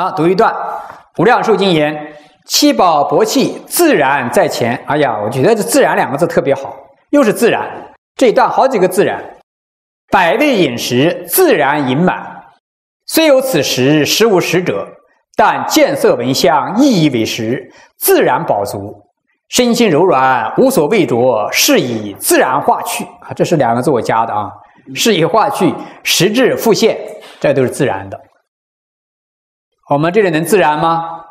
啊，读一段《无量寿经》言：“七宝薄气，自然在前。”哎呀，我觉得这“自然”两个字特别好，又是自然。这一段好几个自然，百味饮食自然盈满，虽有此食，实无食者。但见色闻香，意以为食，自然饱足，身心柔软，无所畏着，是以自然化去啊。这是两个字我加的啊，是以化去，实质复现，这都是自然的。我们这里能自然吗？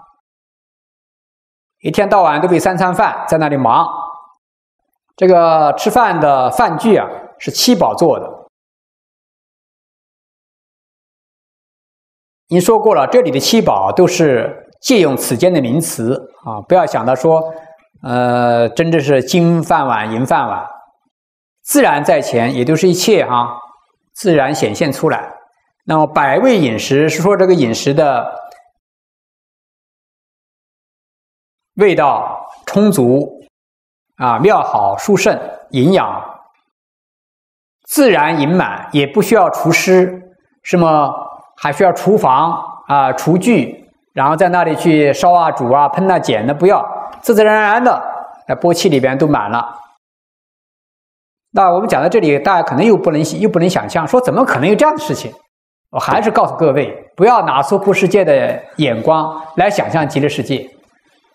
一天到晚都被三餐饭在那里忙。这个吃饭的饭具啊，是七宝做的。您说过了，这里的七宝都是借用此间的名词啊，不要想到说，呃，真的是金饭碗、银饭碗，自然在前，也都是一切哈、啊，自然显现出来。那么百味饮食是说这个饮食的味道充足啊，妙好殊胜，营养自然盈满，也不需要厨师什么。还需要厨房啊，厨具，然后在那里去烧啊、煮啊、喷啊、碱的，不要，自自然然的在波器里边都满了。那我们讲到这里，大家可能又不能又不能想象，说怎么可能有这样的事情？我还是告诉各位，不要拿娑婆世界的眼光来想象极乐世界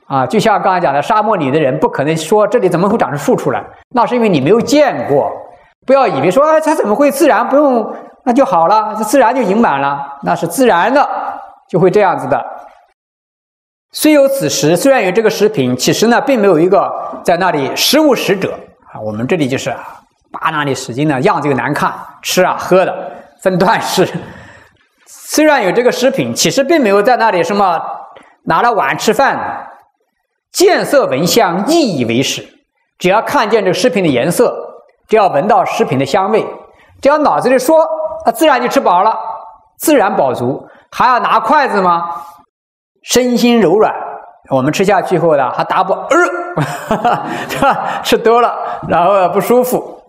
啊。就像刚才讲的，沙漠里的人不可能说这里怎么会长出树出来，那是因为你没有见过。不要以为说，哎，它怎么会自然不用？那就好了，这自然就盈满了，那是自然的，就会这样子的。虽有此食，虽然有这个食品，其实呢，并没有一个在那里食物食者啊。我们这里就是扒那里使劲的样子又难看，吃啊喝的分段式。虽然有这个食品，其实并没有在那里什么拿了碗吃饭，见色闻香，意以为食。只要看见这个食品的颜色，只要闻到食品的香味，只要脑子里说。他自然就吃饱了，自然饱足，还要拿筷子吗？身心柔软，我们吃下去后呢，还打不呃，哈哈，吃多了，然后不舒服，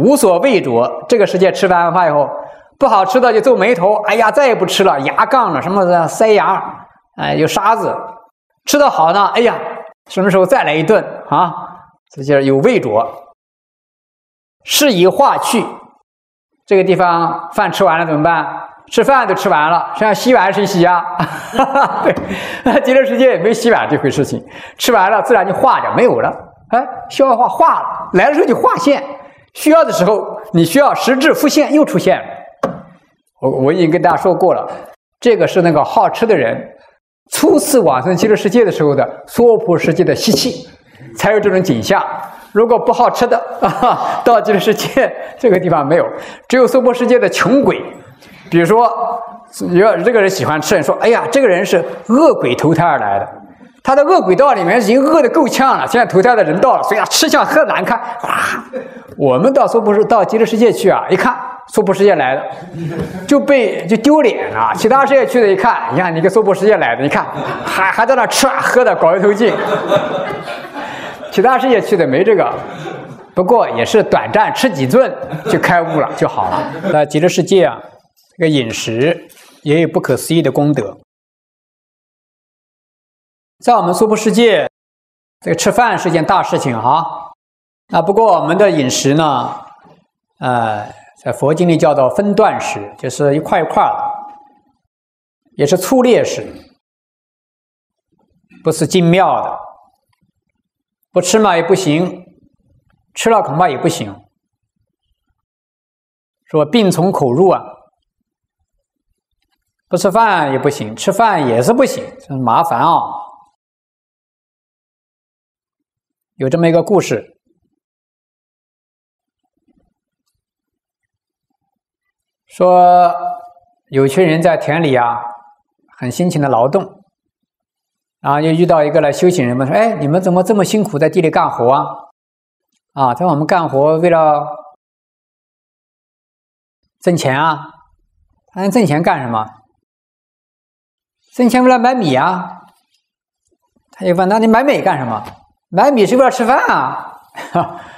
无所畏着。这个世界吃完饭以后，不好吃的就皱眉头，哎呀，再也不吃了，牙杠了，什么的塞牙，哎，有沙子。吃的好呢，哎呀，什么时候再来一顿啊？这就是有畏着，是以化去。这个地方饭吃完了怎么办？吃饭都吃完了，剩下洗碗谁洗呀？哈哈，对，极乐世界也没洗碗这回事情。吃完了自然就化掉，没有了。哎，消化化了，来的时候就化现，需要的时候你需要实质复现又出现了。我我已经跟大家说过了，这个是那个好吃的人初次往生极乐世界的时候的娑婆世界的习气，才有这种景象。如果不好吃的啊，到极乐世界这个地方没有，只有娑婆世界的穷鬼。比如说，有这个人喜欢吃，说：“哎呀，这个人是恶鬼投胎而来的，他的恶鬼道里面已经饿得够呛了，现在投胎的人道了，所以他吃相特难看。”啊，我们到娑婆世到极乐世界去啊，一看娑婆世界来的，就被就丢脸了。其他世界去的，一看，你看你个娑婆世界来的，你看还还在那吃啊喝的搞一头劲。其他世界去的没这个，不过也是短暂吃几顿就开悟了就好了。那极乐世界啊，这个饮食也有不可思议的功德。在我们娑婆世界，这个吃饭是件大事情啊。那不过我们的饮食呢，呃，在佛经里叫做分段食，就是一块一块的，也是粗劣食，不是精妙的。不吃嘛也不行，吃了恐怕也不行。说病从口入啊，不吃饭也不行，吃饭也是不行，真麻烦啊。有这么一个故事，说有群人在田里啊，很辛勤的劳动。然后又遇到一个来修行人们说：“哎，你们怎么这么辛苦在地里干活啊？”啊，他说：“我们干活为了挣钱啊。”他说：“挣钱干什么？挣钱为了买米啊。”他就问：“那你买米干什么？买米是为了吃饭啊？”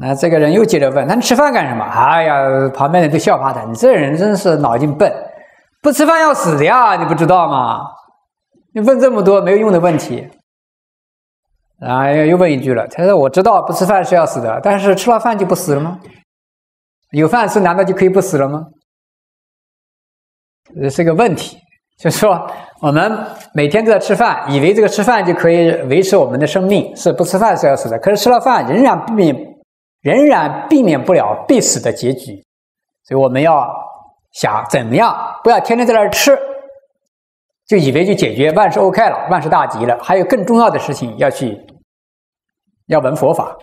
那这个人又接着问：“那你吃饭干什么？”哎呀，旁边人都笑话他：“你这人真是脑筋笨。”不吃饭要死的呀，你不知道吗？你问这么多没有用的问题，啊，又问一句了，他说我知道不吃饭是要死的，但是吃了饭就不死了吗？有饭吃难道就可以不死了吗？这是个问题，就是说我们每天都在吃饭，以为这个吃饭就可以维持我们的生命，是不吃饭是要死的，可是吃了饭仍然避免，仍然避免不了必死的结局，所以我们要。想怎么样？不要天天在那儿吃，就以为就解决万事 OK 了，万事大吉了。还有更重要的事情要去，要闻佛法。